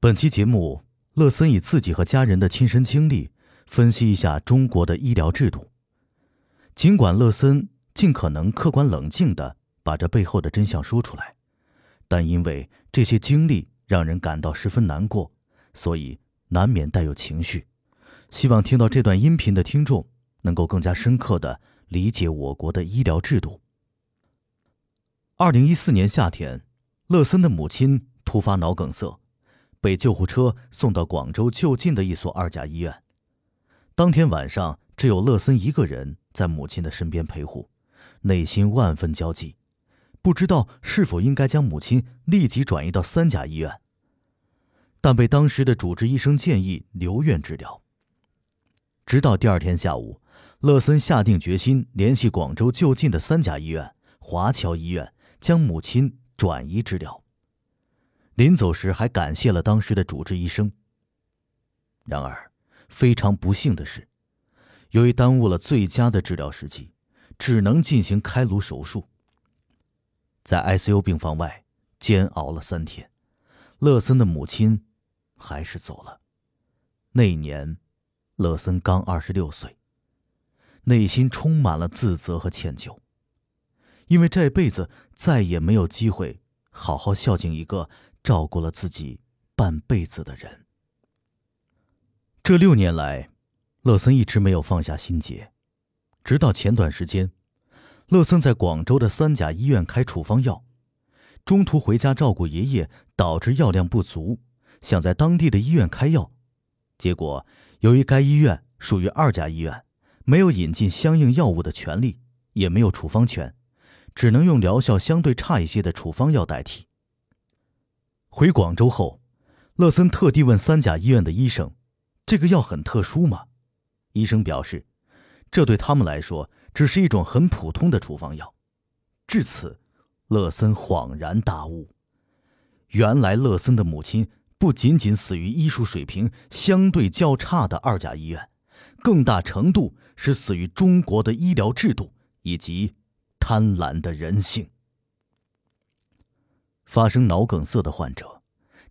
本期节目，乐森以自己和家人的亲身经历，分析一下中国的医疗制度。尽管乐森尽可能客观冷静地把这背后的真相说出来，但因为这些经历让人感到十分难过，所以难免带有情绪。希望听到这段音频的听众能够更加深刻地理解我国的医疗制度。二零一四年夏天，乐森的母亲突发脑梗塞。被救护车送到广州就近的一所二甲医院。当天晚上，只有乐森一个人在母亲的身边陪护，内心万分焦急，不知道是否应该将母亲立即转移到三甲医院。但被当时的主治医生建议留院治疗。直到第二天下午，乐森下定决心联系广州就近的三甲医院华侨医院，将母亲转移治疗。临走时还感谢了当时的主治医生。然而，非常不幸的是，由于耽误了最佳的治疗时机，只能进行开颅手术。在 ICU 病房外煎熬了三天，乐森的母亲还是走了。那一年，乐森刚二十六岁，内心充满了自责和歉疚，因为这辈子再也没有机会好好孝敬一个。照顾了自己半辈子的人。这六年来，乐森一直没有放下心结，直到前段时间，乐森在广州的三甲医院开处方药，中途回家照顾爷爷，导致药量不足，想在当地的医院开药，结果由于该医院属于二甲医院，没有引进相应药物的权利，也没有处方权，只能用疗效相对差一些的处方药代替。回广州后，乐森特地问三甲医院的医生：“这个药很特殊吗？”医生表示：“这对他们来说只是一种很普通的处方药。”至此，乐森恍然大悟：原来乐森的母亲不仅仅死于医术水平相对较差的二甲医院，更大程度是死于中国的医疗制度以及贪婪的人性。发生脑梗塞的患者，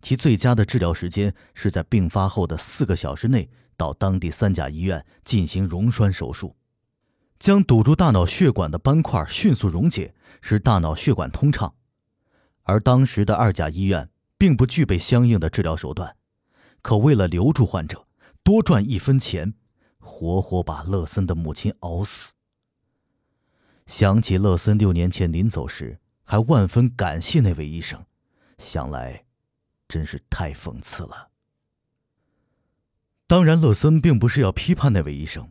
其最佳的治疗时间是在病发后的四个小时内到当地三甲医院进行溶栓手术，将堵住大脑血管的斑块迅速溶解，使大脑血管通畅。而当时的二甲医院并不具备相应的治疗手段，可为了留住患者，多赚一分钱，活活把乐森的母亲熬死。想起乐森六年前临走时。还万分感谢那位医生，想来，真是太讽刺了。当然，乐森并不是要批判那位医生，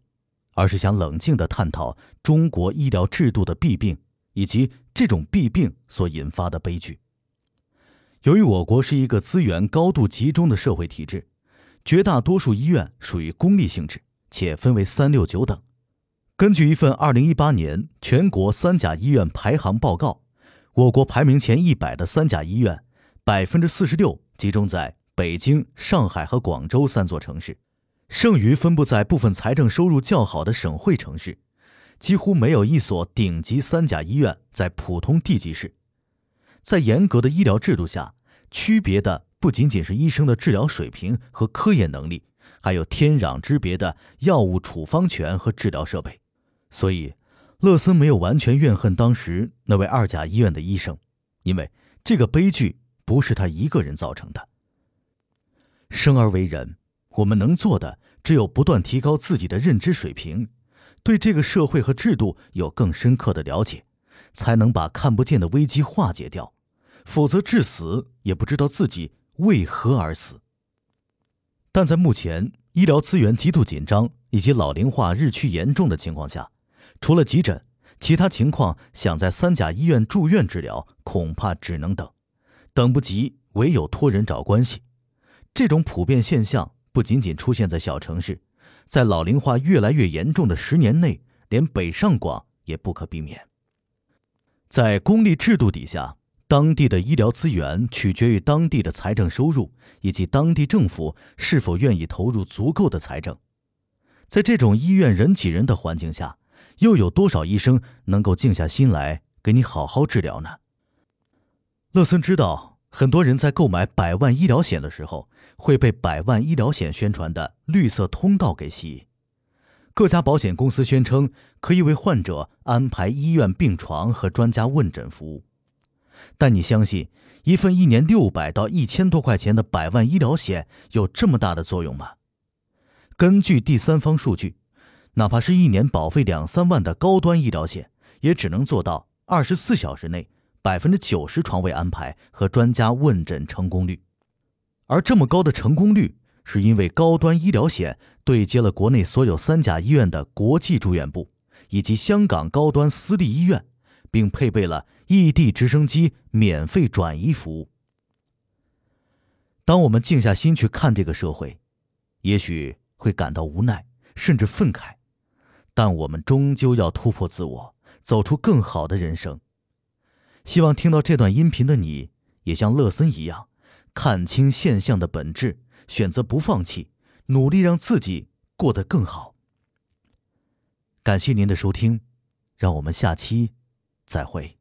而是想冷静的探讨中国医疗制度的弊病，以及这种弊病所引发的悲剧。由于我国是一个资源高度集中的社会体制，绝大多数医院属于公立性质，且分为三六九等。根据一份二零一八年全国三甲医院排行报告。我国排名前一百的三甲医院，百分之四十六集中在北京、上海和广州三座城市，剩余分布在部分财政收入较好的省会城市，几乎没有一所顶级三甲医院在普通地级市。在严格的医疗制度下，区别的不仅仅是医生的治疗水平和科研能力，还有天壤之别的药物处方权和治疗设备，所以。乐森没有完全怨恨当时那位二甲医院的医生，因为这个悲剧不是他一个人造成的。生而为人，我们能做的只有不断提高自己的认知水平，对这个社会和制度有更深刻的了解，才能把看不见的危机化解掉。否则，至死也不知道自己为何而死。但在目前医疗资源极度紧张以及老龄化日趋严重的情况下，除了急诊，其他情况想在三甲医院住院治疗，恐怕只能等，等不及，唯有托人找关系。这种普遍现象不仅仅出现在小城市，在老龄化越来越严重的十年内，连北上广也不可避免。在公立制度底下，当地的医疗资源取决于当地的财政收入以及当地政府是否愿意投入足够的财政。在这种医院人挤人的环境下。又有多少医生能够静下心来给你好好治疗呢？乐森知道很多人在购买百万医疗险的时候，会被百万医疗险宣传的绿色通道给吸引。各家保险公司宣称可以为患者安排医院病床和专家问诊服务，但你相信一份一年六百到一千多块钱的百万医疗险有这么大的作用吗？根据第三方数据，哪怕是一年保费两三万的高端医疗险，也只能做到二十四小时内百分之九十床位安排和专家问诊成功率，而这么高的成功率。是因为高端医疗险对接了国内所有三甲医院的国际住院部，以及香港高端私立医院，并配备了异地直升机免费转移服务。当我们静下心去看这个社会，也许会感到无奈，甚至愤慨，但我们终究要突破自我，走出更好的人生。希望听到这段音频的你，也像乐森一样，看清现象的本质。选择不放弃，努力让自己过得更好。感谢您的收听，让我们下期再会。